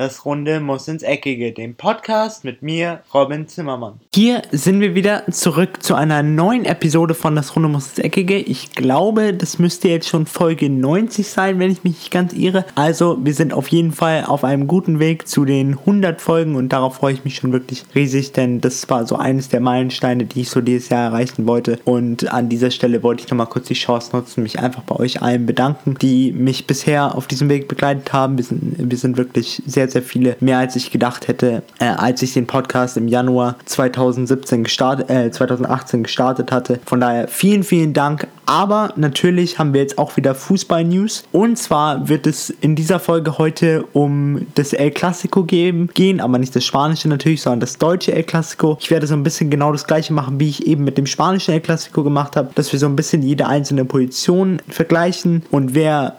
das Runde muss ins Eckige, dem Podcast mit mir, Robin Zimmermann. Hier sind wir wieder zurück zu einer neuen Episode von Das Runde muss ins Eckige. Ich glaube, das müsste jetzt schon Folge 90 sein, wenn ich mich nicht ganz irre. Also, wir sind auf jeden Fall auf einem guten Weg zu den 100 Folgen und darauf freue ich mich schon wirklich riesig, denn das war so eines der Meilensteine, die ich so dieses Jahr erreichen wollte. Und an dieser Stelle wollte ich nochmal kurz die Chance nutzen, mich einfach bei euch allen bedanken, die mich bisher auf diesem Weg begleitet haben. Wir sind, wir sind wirklich sehr, sehr viele, mehr als ich gedacht hätte, äh, als ich den Podcast im Januar 2017 gestartet, äh, 2018 gestartet hatte. Von daher vielen, vielen Dank. Aber natürlich haben wir jetzt auch wieder Fußball-News. Und zwar wird es in dieser Folge heute um das El Clasico geben, gehen, aber nicht das Spanische natürlich, sondern das deutsche El Clasico. Ich werde so ein bisschen genau das gleiche machen, wie ich eben mit dem spanischen El Clasico gemacht habe, dass wir so ein bisschen jede einzelne Position vergleichen und wer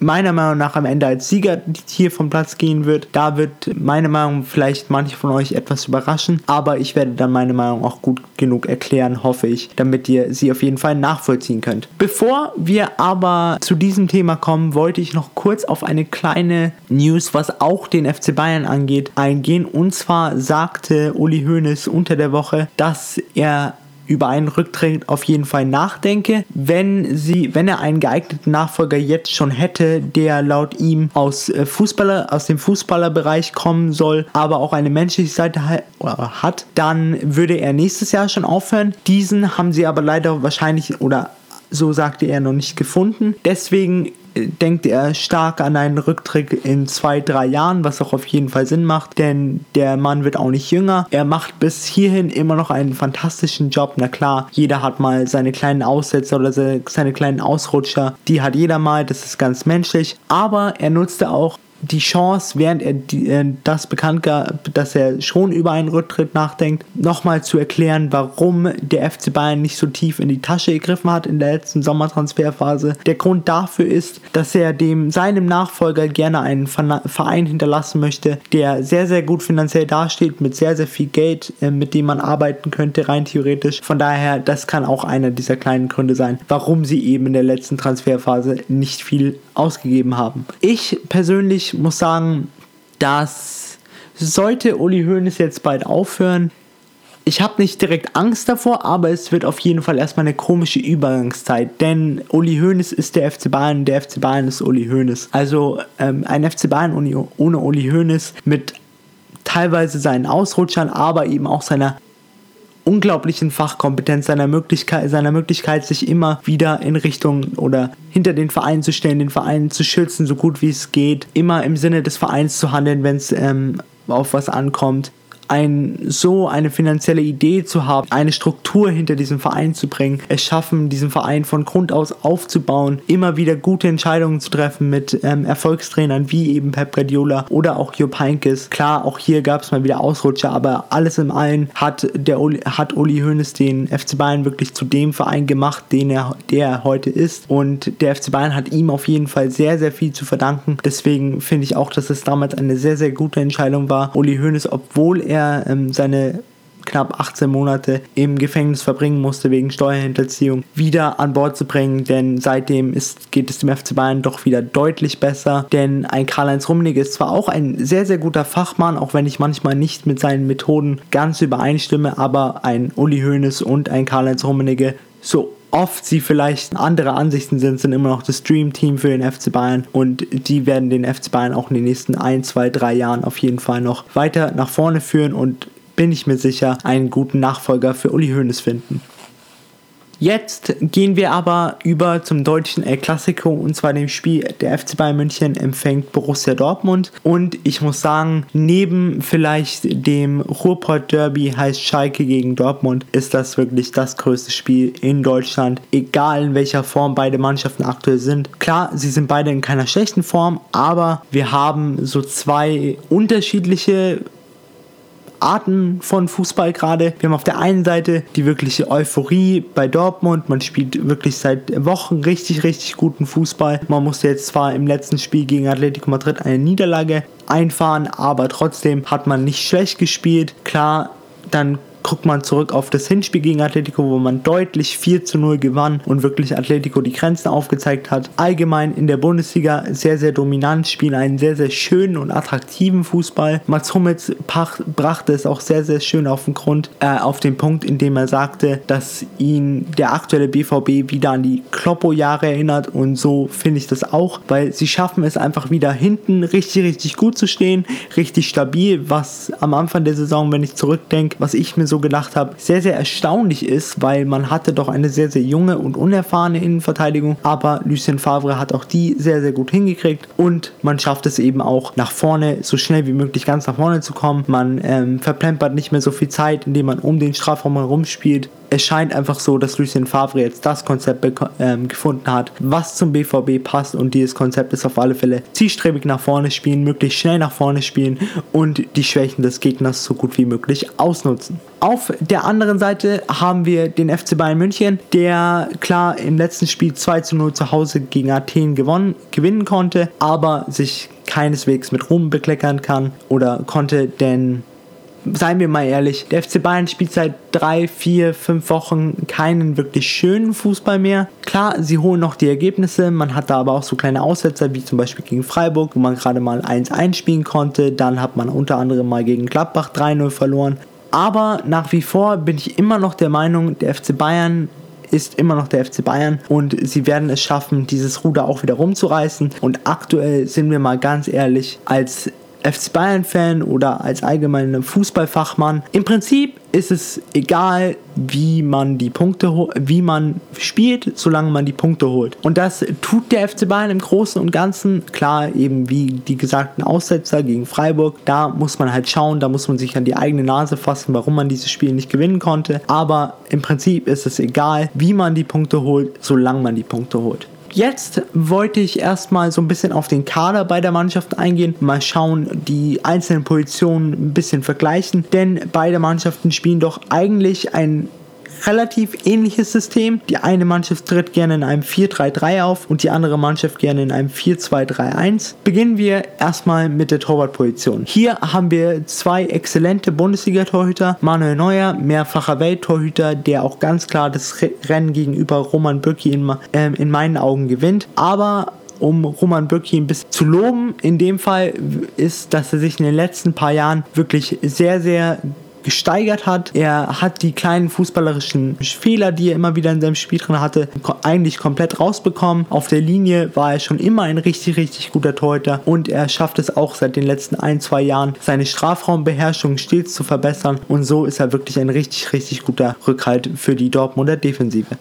meiner Meinung nach am Ende als Sieger hier vom Platz gehen wird. Da wird meine Meinung vielleicht manche von euch etwas überraschen, aber ich werde dann meine Meinung auch gut genug erklären, hoffe ich, damit ihr sie auf jeden Fall nachvollziehen könnt. Bevor wir aber zu diesem Thema kommen, wollte ich noch kurz auf eine kleine News, was auch den FC Bayern angeht, eingehen. Und zwar sagte Uli Hoeneß unter der Woche, dass er über einen Rücktritt auf jeden Fall nachdenke. Wenn sie, wenn er einen geeigneten Nachfolger jetzt schon hätte, der laut ihm aus äh, Fußballer, aus dem Fußballerbereich kommen soll, aber auch eine menschliche Seite hat, dann würde er nächstes Jahr schon aufhören. Diesen haben sie aber leider wahrscheinlich oder so sagte er noch nicht gefunden. Deswegen denkt er stark an einen Rücktritt in zwei, drei Jahren, was auch auf jeden Fall Sinn macht, denn der Mann wird auch nicht jünger. Er macht bis hierhin immer noch einen fantastischen Job. Na klar, jeder hat mal seine kleinen Aussätze oder seine kleinen Ausrutscher. Die hat jeder mal, das ist ganz menschlich. Aber er nutzte auch die Chance, während er die, äh, das bekannt gab, dass er schon über einen Rücktritt nachdenkt, nochmal zu erklären, warum der FC Bayern nicht so tief in die Tasche gegriffen hat in der letzten Sommertransferphase. Der Grund dafür ist, dass er dem seinem Nachfolger gerne einen Verein hinterlassen möchte, der sehr, sehr gut finanziell dasteht, mit sehr, sehr viel Geld, äh, mit dem man arbeiten könnte, rein theoretisch. Von daher, das kann auch einer dieser kleinen Gründe sein, warum sie eben in der letzten Transferphase nicht viel ausgegeben haben. Ich persönlich muss sagen, dass sollte Uli Hoeneß jetzt bald aufhören, ich habe nicht direkt Angst davor, aber es wird auf jeden Fall erstmal eine komische Übergangszeit, denn Uli Hoeneß ist der FC Bayern, der FC Bayern ist Uli Hoeneß. Also ähm, ein FC Bayern ohne, Uli Hoeneß mit teilweise seinen Ausrutschern, aber eben auch seiner unglaublichen Fachkompetenz, seiner Möglichkeit, seiner Möglichkeit, sich immer wieder in Richtung oder hinter den Verein zu stellen, den Verein zu schützen, so gut wie es geht, immer im Sinne des Vereins zu handeln, wenn es ähm, auf was ankommt ein, so eine finanzielle Idee zu haben, eine Struktur hinter diesem Verein zu bringen, es schaffen, diesen Verein von Grund aus aufzubauen, immer wieder gute Entscheidungen zu treffen mit ähm, Erfolgstrainern wie eben Pep Guardiola oder auch Jupp Heynckes. Klar, auch hier gab es mal wieder Ausrutscher, aber alles im allen hat der Uli, hat Uli Hoeneß den FC Bayern wirklich zu dem Verein gemacht, den er, der er heute ist und der FC Bayern hat ihm auf jeden Fall sehr, sehr viel zu verdanken. Deswegen finde ich auch, dass es damals eine sehr, sehr gute Entscheidung war. Uli Hoeneß, obwohl er er ähm, seine knapp 18 Monate im Gefängnis verbringen musste wegen Steuerhinterziehung, wieder an Bord zu bringen, denn seitdem ist, geht es dem FC Bayern doch wieder deutlich besser, denn ein Karl-Heinz Rummenigge ist zwar auch ein sehr, sehr guter Fachmann, auch wenn ich manchmal nicht mit seinen Methoden ganz übereinstimme, aber ein Uli Hoeneß und ein Karl-Heinz Rummenigge so oft sie vielleicht andere Ansichten sind, sind immer noch das Dream-Team für den FC Bayern und die werden den FC Bayern auch in den nächsten ein, zwei, drei Jahren auf jeden Fall noch weiter nach vorne führen und bin ich mir sicher, einen guten Nachfolger für Uli Hoeneß finden. Jetzt gehen wir aber über zum deutschen El Clasico und zwar dem Spiel der FC Bayern München empfängt Borussia Dortmund und ich muss sagen, neben vielleicht dem Ruhrpott Derby heißt Schalke gegen Dortmund ist das wirklich das größte Spiel in Deutschland, egal in welcher Form beide Mannschaften aktuell sind. Klar, sie sind beide in keiner schlechten Form, aber wir haben so zwei unterschiedliche Arten von Fußball gerade. Wir haben auf der einen Seite die wirkliche Euphorie bei Dortmund. Man spielt wirklich seit Wochen richtig, richtig guten Fußball. Man musste jetzt zwar im letzten Spiel gegen Atletico Madrid eine Niederlage einfahren, aber trotzdem hat man nicht schlecht gespielt. Klar, dann guckt man zurück auf das Hinspiel gegen Atletico, wo man deutlich 4 zu 0 gewann und wirklich Atletico die Grenzen aufgezeigt hat. Allgemein in der Bundesliga sehr, sehr dominant, spielen einen sehr, sehr schönen und attraktiven Fußball. Mats Hummels brachte es auch sehr, sehr schön auf den Grund, äh, auf den Punkt, in dem er sagte, dass ihn der aktuelle BVB wieder an die Kloppo-Jahre erinnert und so finde ich das auch, weil sie schaffen es einfach wieder hinten richtig, richtig gut zu stehen, richtig stabil, was am Anfang der Saison, wenn ich zurückdenke, was ich mir so gedacht habe, sehr, sehr erstaunlich ist, weil man hatte doch eine sehr, sehr junge und unerfahrene Innenverteidigung, aber Lucien Favre hat auch die sehr, sehr gut hingekriegt. Und man schafft es eben auch nach vorne, so schnell wie möglich ganz nach vorne zu kommen. Man ähm, verplempert nicht mehr so viel Zeit, indem man um den Strafraum herum spielt es scheint einfach so, dass Lucien Favre jetzt das Konzept ähm, gefunden hat, was zum BVB passt und dieses Konzept ist auf alle Fälle zielstrebig nach vorne spielen, möglichst schnell nach vorne spielen und die Schwächen des Gegners so gut wie möglich ausnutzen. Auf der anderen Seite haben wir den FC Bayern München, der klar im letzten Spiel 2 zu 0 zu Hause gegen Athen gewonnen, gewinnen konnte, aber sich keineswegs mit Ruhm bekleckern kann oder konnte, denn seien wir mal ehrlich, der FC Bayern spielt seit drei, vier, fünf Wochen keinen wirklich schönen Fußball mehr. Klar, sie holen noch die Ergebnisse, man hat da aber auch so kleine Aussetzer, wie zum Beispiel gegen Freiburg, wo man gerade mal 1-1 spielen konnte. Dann hat man unter anderem mal gegen Gladbach 3-0 verloren. Aber nach wie vor bin ich immer noch der Meinung, der FC Bayern ist immer noch der FC Bayern und sie werden es schaffen, dieses Ruder auch wieder rumzureißen. Und aktuell sind wir mal ganz ehrlich, als FC Bayern-Fan oder als allgemeiner Fußballfachmann. Im Prinzip ist es egal, wie man die Punkte, wie man spielt, solange man die Punkte holt. Und das tut der FC Bayern im Großen und Ganzen. Klar, eben wie die gesagten Aussetzer gegen Freiburg, da muss man halt schauen, da muss man sich an die eigene Nase fassen, warum man dieses Spiel nicht gewinnen konnte. Aber im Prinzip ist es egal, wie man die Punkte holt, solange man die Punkte holt. Jetzt wollte ich erstmal so ein bisschen auf den Kader bei der Mannschaft eingehen, mal schauen, die einzelnen Positionen ein bisschen vergleichen, denn beide Mannschaften spielen doch eigentlich ein relativ ähnliches System. Die eine Mannschaft tritt gerne in einem 4-3-3 auf und die andere Mannschaft gerne in einem 4-2-3-1. Beginnen wir erstmal mit der Torwartposition. Hier haben wir zwei exzellente Bundesliga-Torhüter. Manuel Neuer, mehrfacher Welttorhüter, der auch ganz klar das Rennen gegenüber Roman Bürki in, äh, in meinen Augen gewinnt. Aber um Roman Bürki ein bisschen zu loben. In dem Fall ist, dass er sich in den letzten paar Jahren wirklich sehr, sehr gesteigert hat. Er hat die kleinen fußballerischen Fehler, die er immer wieder in seinem Spiel drin hatte, eigentlich komplett rausbekommen. Auf der Linie war er schon immer ein richtig, richtig guter Torhüter und er schafft es auch seit den letzten ein, zwei Jahren, seine Strafraumbeherrschung stets zu verbessern und so ist er wirklich ein richtig, richtig guter Rückhalt für die Dortmunder Defensive.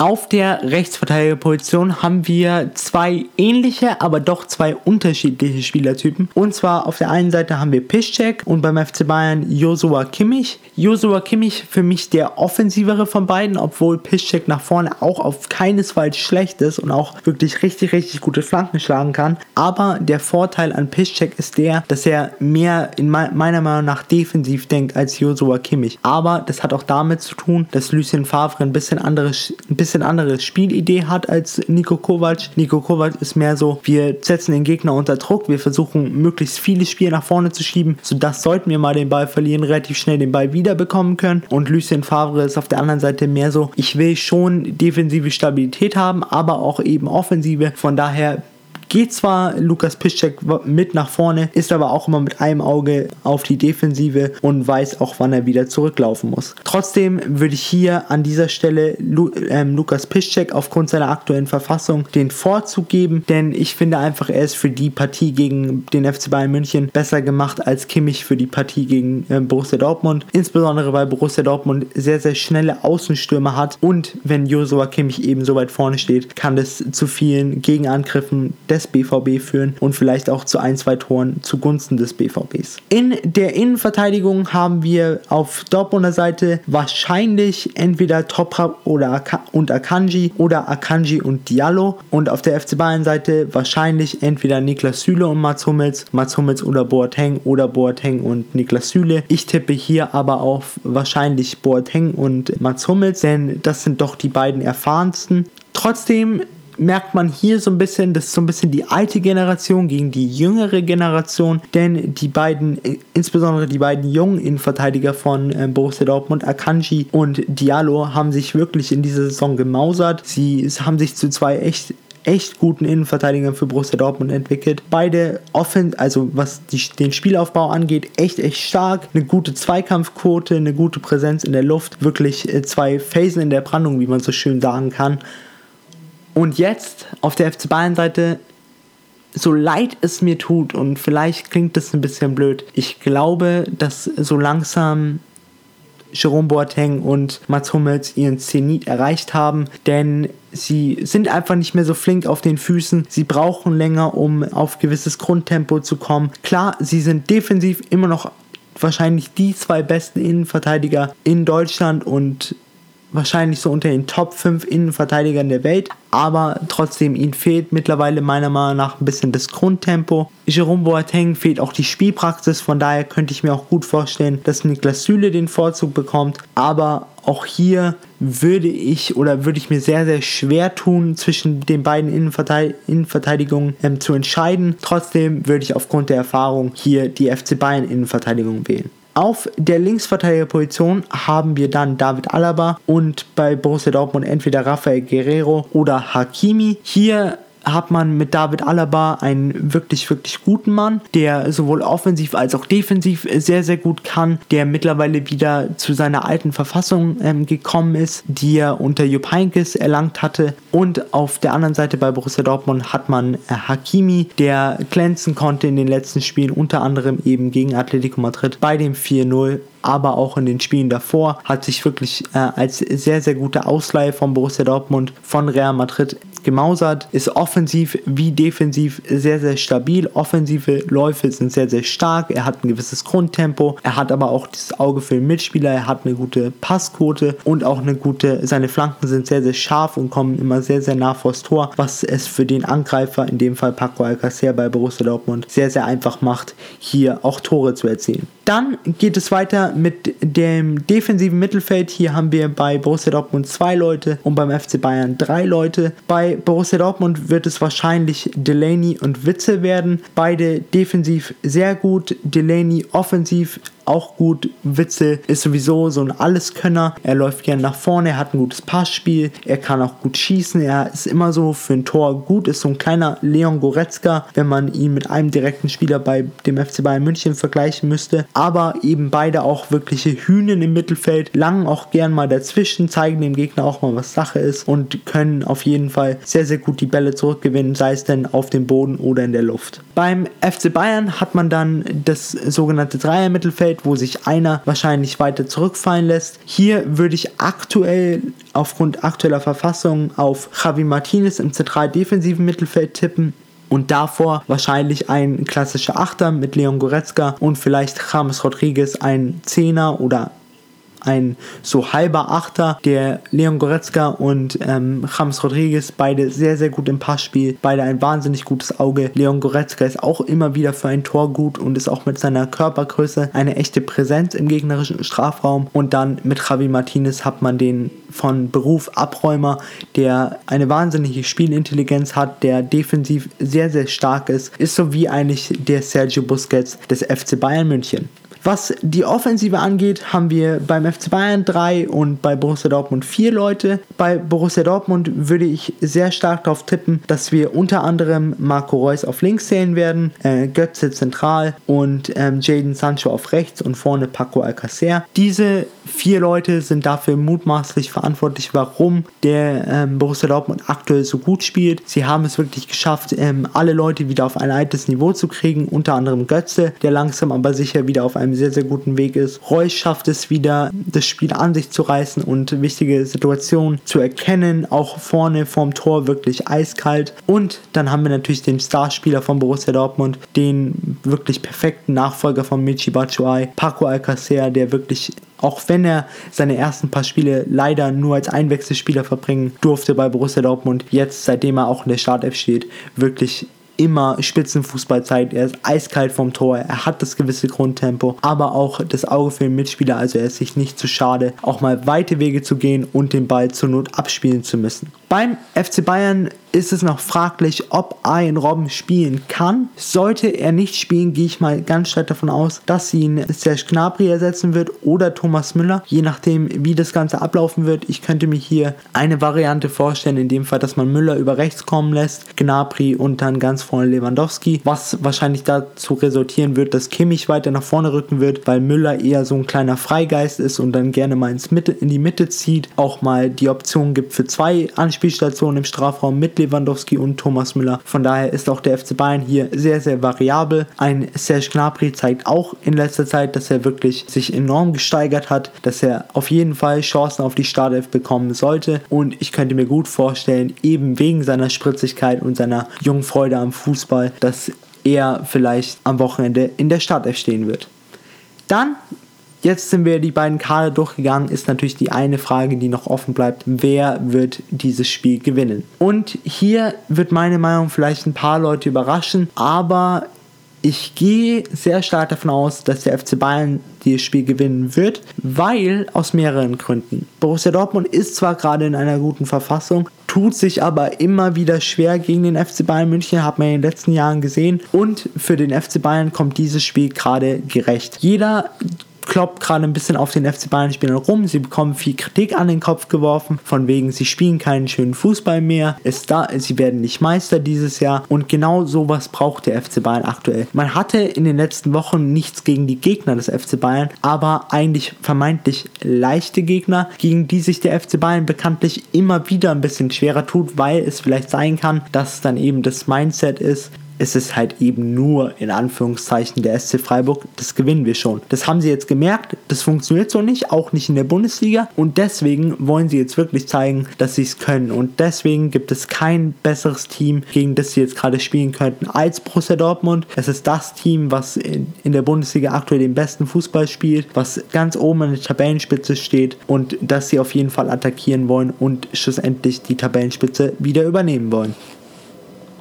Auf der Rechtsverteidigerposition haben wir zwei ähnliche, aber doch zwei unterschiedliche Spielertypen. Und zwar auf der einen Seite haben wir Piszczek und beim FC Bayern Josua Kimmich. Josua Kimmich für mich der offensivere von beiden, obwohl Piszczek nach vorne auch auf keinesfalls schlecht ist und auch wirklich richtig, richtig gute Flanken schlagen kann. Aber der Vorteil an Piszczek ist der, dass er mehr in meiner Meinung nach defensiv denkt als Josua Kimmich. Aber das hat auch damit zu tun, dass Lucien Favre ein bisschen anderes, ein bisschen bisschen andere Spielidee hat als Nico Kovac. Nico Kovac ist mehr so, wir setzen den Gegner unter Druck, wir versuchen möglichst viele Spiele nach vorne zu schieben, sodass sollten wir mal den Ball verlieren, relativ schnell den Ball wiederbekommen können. Und Lucien Favre ist auf der anderen Seite mehr so, ich will schon defensive Stabilität haben, aber auch eben offensive. Von daher Geht zwar Lukas Piszczek mit nach vorne, ist aber auch immer mit einem Auge auf die Defensive und weiß auch, wann er wieder zurücklaufen muss. Trotzdem würde ich hier an dieser Stelle Lu ähm, Lukas Piszczek aufgrund seiner aktuellen Verfassung den Vorzug geben, denn ich finde einfach, er ist für die Partie gegen den FC Bayern München besser gemacht als Kimmich für die Partie gegen äh, Borussia Dortmund. Insbesondere weil Borussia Dortmund sehr, sehr schnelle Außenstürme hat und wenn Josua Kimmich eben so weit vorne steht, kann das zu vielen Gegenangriffen des des BVB führen und vielleicht auch zu ein, zwei Toren zugunsten des BVBs. In der Innenverteidigung haben wir auf Dortmunder Seite wahrscheinlich entweder Toprak oder Ak und Akanji oder Akanji und Diallo und auf der FC Bayern Seite wahrscheinlich entweder Niklas Süle und Mats Hummels, Mats Hummels oder Boateng oder Boateng und Niklas Süle. Ich tippe hier aber auf wahrscheinlich Boateng und Mats Hummels, denn das sind doch die beiden erfahrensten. Trotzdem merkt man hier so ein bisschen, das ist so ein bisschen die alte Generation gegen die jüngere Generation, denn die beiden, insbesondere die beiden jungen Innenverteidiger von äh, Borussia Dortmund, Akanji und Diallo, haben sich wirklich in dieser Saison gemausert. Sie haben sich zu zwei echt echt guten Innenverteidigern für Borussia Dortmund entwickelt. Beide offen, also was die, den Spielaufbau angeht, echt, echt stark. Eine gute Zweikampfquote, eine gute Präsenz in der Luft. Wirklich äh, zwei Phasen in der Brandung, wie man so schön sagen kann. Und jetzt auf der FC Bayern Seite so leid es mir tut und vielleicht klingt das ein bisschen blöd, ich glaube, dass so langsam Jerome Boateng und Mats Hummels ihren Zenit erreicht haben, denn sie sind einfach nicht mehr so flink auf den Füßen. Sie brauchen länger, um auf gewisses Grundtempo zu kommen. Klar, sie sind defensiv immer noch wahrscheinlich die zwei besten Innenverteidiger in Deutschland und wahrscheinlich so unter den Top 5 Innenverteidigern der Welt, aber trotzdem ihnen fehlt mittlerweile meiner Meinung nach ein bisschen das Grundtempo. Jerome Boateng fehlt auch die Spielpraxis, von daher könnte ich mir auch gut vorstellen, dass Niklas Süle den Vorzug bekommt, aber auch hier würde ich oder würde ich mir sehr, sehr schwer tun, zwischen den beiden Innenverteid Innenverteidigungen ähm, zu entscheiden. Trotzdem würde ich aufgrund der Erfahrung hier die FC Bayern Innenverteidigung wählen. Auf der Linksverteidigerposition haben wir dann David Alaba und bei Borussia Dortmund entweder Rafael Guerrero oder Hakimi. Hier hat man mit David Alaba einen wirklich, wirklich guten Mann, der sowohl offensiv als auch defensiv sehr, sehr gut kann, der mittlerweile wieder zu seiner alten Verfassung ähm, gekommen ist, die er unter Jupp Heynckes erlangt hatte. Und auf der anderen Seite bei Borussia Dortmund hat man äh, Hakimi, der glänzen konnte in den letzten Spielen, unter anderem eben gegen Atletico Madrid bei dem 4-0 aber auch in den Spielen davor hat sich wirklich äh, als sehr, sehr gute Ausleihe von Borussia Dortmund von Real Madrid gemausert, ist offensiv wie defensiv sehr, sehr stabil. Offensive Läufe sind sehr, sehr stark. Er hat ein gewisses Grundtempo. Er hat aber auch das Auge für den Mitspieler. Er hat eine gute Passquote und auch eine gute, seine Flanken sind sehr, sehr scharf und kommen immer sehr, sehr nah vors Tor, was es für den Angreifer, in dem Fall Paco Alcacer bei Borussia Dortmund, sehr, sehr einfach macht, hier auch Tore zu erzielen. Dann geht es weiter mit dem defensiven Mittelfeld. Hier haben wir bei Borussia Dortmund zwei Leute und beim FC Bayern drei Leute. Bei Borussia Dortmund wird es wahrscheinlich Delaney und Witzel werden. Beide defensiv sehr gut. Delaney offensiv auch gut. Witzel ist sowieso so ein Alleskönner. Er läuft gerne nach vorne, er hat ein gutes Passspiel, er kann auch gut schießen. Er ist immer so für ein Tor gut, ist so ein kleiner Leon Goretzka, wenn man ihn mit einem direkten Spieler bei dem FC Bayern München vergleichen müsste. Aber eben beide auch wirkliche Hühnen im Mittelfeld, langen auch gern mal dazwischen, zeigen dem Gegner auch mal, was Sache ist und können auf jeden Fall sehr, sehr gut die Bälle zurückgewinnen, sei es denn auf dem Boden oder in der Luft. Beim FC Bayern hat man dann das sogenannte Dreier-Mittelfeld Mittelfeld, wo sich einer wahrscheinlich weiter zurückfallen lässt. Hier würde ich aktuell aufgrund aktueller Verfassung auf Javi Martinez im zentral defensiven Mittelfeld tippen und davor wahrscheinlich ein klassischer Achter mit Leon Goretzka und vielleicht James Rodriguez ein Zehner oder ein so halber Achter, der Leon Goretzka und ähm, James Rodriguez, beide sehr, sehr gut im Passspiel, beide ein wahnsinnig gutes Auge. Leon Goretzka ist auch immer wieder für ein Tor gut und ist auch mit seiner Körpergröße eine echte Präsenz im gegnerischen Strafraum. Und dann mit Javi Martinez hat man den von Beruf Abräumer, der eine wahnsinnige Spielintelligenz hat, der defensiv sehr, sehr stark ist, ist so wie eigentlich der Sergio Busquets des FC Bayern München. Was die Offensive angeht, haben wir beim FC Bayern drei und bei Borussia Dortmund vier Leute. Bei Borussia Dortmund würde ich sehr stark darauf tippen, dass wir unter anderem Marco Reus auf links sehen werden, äh, Götze zentral und ähm, Jaden Sancho auf rechts und vorne Paco Alcacer. Diese vier Leute sind dafür mutmaßlich verantwortlich, warum der ähm, Borussia Dortmund aktuell so gut spielt. Sie haben es wirklich geschafft, ähm, alle Leute wieder auf ein altes Niveau zu kriegen, unter anderem Götze, der langsam aber sicher wieder auf einem sehr, sehr guten Weg ist. Reus schafft es wieder, das Spiel an sich zu reißen und wichtige Situationen zu erkennen, auch vorne vorm Tor wirklich eiskalt. Und dann haben wir natürlich den Starspieler von Borussia Dortmund, den wirklich perfekten Nachfolger von Michi Batshuayi, Paco Alcacer, der wirklich auch wenn er seine ersten paar Spiele leider nur als Einwechselspieler verbringen durfte bei Borussia Dortmund, jetzt seitdem er auch in der Startelf steht, wirklich immer Spitzenfußball zeigt. Er ist eiskalt vom Tor, er hat das gewisse Grundtempo, aber auch das Auge für den Mitspieler, also er ist sich nicht zu schade, auch mal weite Wege zu gehen und den Ball zur Not abspielen zu müssen. Beim FC Bayern ist es noch fraglich, ob Arjen Robben spielen kann. Sollte er nicht spielen, gehe ich mal ganz stark davon aus, dass ihn Serge Gnabry ersetzen wird oder Thomas Müller, je nachdem, wie das Ganze ablaufen wird. Ich könnte mir hier eine Variante vorstellen, in dem Fall, dass man Müller über rechts kommen lässt, Gnabry und dann ganz vorne Lewandowski, was wahrscheinlich dazu resultieren wird, dass Kimmich weiter nach vorne rücken wird, weil Müller eher so ein kleiner Freigeist ist und dann gerne mal ins Mitte, in die Mitte zieht, auch mal die Option gibt für zwei Anspielstationen im Strafraum mit Lewandowski und Thomas Müller. Von daher ist auch der FC Bayern hier sehr, sehr variabel. Ein Serge Gnabry zeigt auch in letzter Zeit, dass er wirklich sich enorm gesteigert hat, dass er auf jeden Fall Chancen auf die Startelf bekommen sollte und ich könnte mir gut vorstellen, eben wegen seiner Spritzigkeit und seiner jungen Freude am Fußball, dass er vielleicht am Wochenende in der Startelf stehen wird. Dann Jetzt sind wir die beiden Kader durchgegangen, ist natürlich die eine Frage, die noch offen bleibt. Wer wird dieses Spiel gewinnen? Und hier wird meine Meinung vielleicht ein paar Leute überraschen, aber ich gehe sehr stark davon aus, dass der FC Bayern dieses Spiel gewinnen wird, weil aus mehreren Gründen. Borussia Dortmund ist zwar gerade in einer guten Verfassung, tut sich aber immer wieder schwer gegen den FC Bayern München, hat man in den letzten Jahren gesehen. Und für den FC Bayern kommt dieses Spiel gerade gerecht. Jeder kloppt gerade ein bisschen auf den FC Bayern Spielern rum. Sie bekommen viel Kritik an den Kopf geworfen, von wegen, sie spielen keinen schönen Fußball mehr. Ist da, sie werden nicht Meister dieses Jahr. Und genau sowas braucht der FC Bayern aktuell. Man hatte in den letzten Wochen nichts gegen die Gegner des FC Bayern, aber eigentlich vermeintlich leichte Gegner, gegen die sich der FC Bayern bekanntlich immer wieder ein bisschen schwerer tut, weil es vielleicht sein kann, dass dann eben das Mindset ist, ist es halt eben nur in Anführungszeichen der SC Freiburg, das gewinnen wir schon. Das haben sie jetzt gemerkt, das funktioniert so nicht, auch nicht in der Bundesliga und deswegen wollen sie jetzt wirklich zeigen, dass sie es können und deswegen gibt es kein besseres Team, gegen das sie jetzt gerade spielen könnten als Borussia Dortmund. Es ist das Team, was in, in der Bundesliga aktuell den besten Fußball spielt, was ganz oben an der Tabellenspitze steht und dass sie auf jeden Fall attackieren wollen und schlussendlich die Tabellenspitze wieder übernehmen wollen.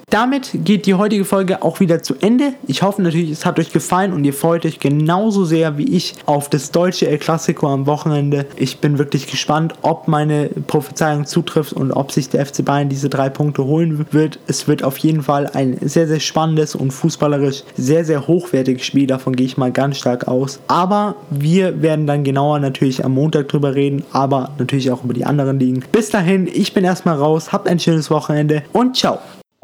Damit geht die heutige Folge auch wieder zu Ende. Ich hoffe natürlich, es hat euch gefallen und ihr freut euch genauso sehr wie ich auf das deutsche El Clasico am Wochenende. Ich bin wirklich gespannt, ob meine Prophezeiung zutrifft und ob sich der FC Bayern diese drei Punkte holen wird. Es wird auf jeden Fall ein sehr, sehr spannendes und fußballerisch sehr, sehr hochwertiges Spiel. Davon gehe ich mal ganz stark aus. Aber wir werden dann genauer natürlich am Montag drüber reden, aber natürlich auch über die anderen Ligen. Bis dahin, ich bin erstmal raus. Habt ein schönes Wochenende und ciao.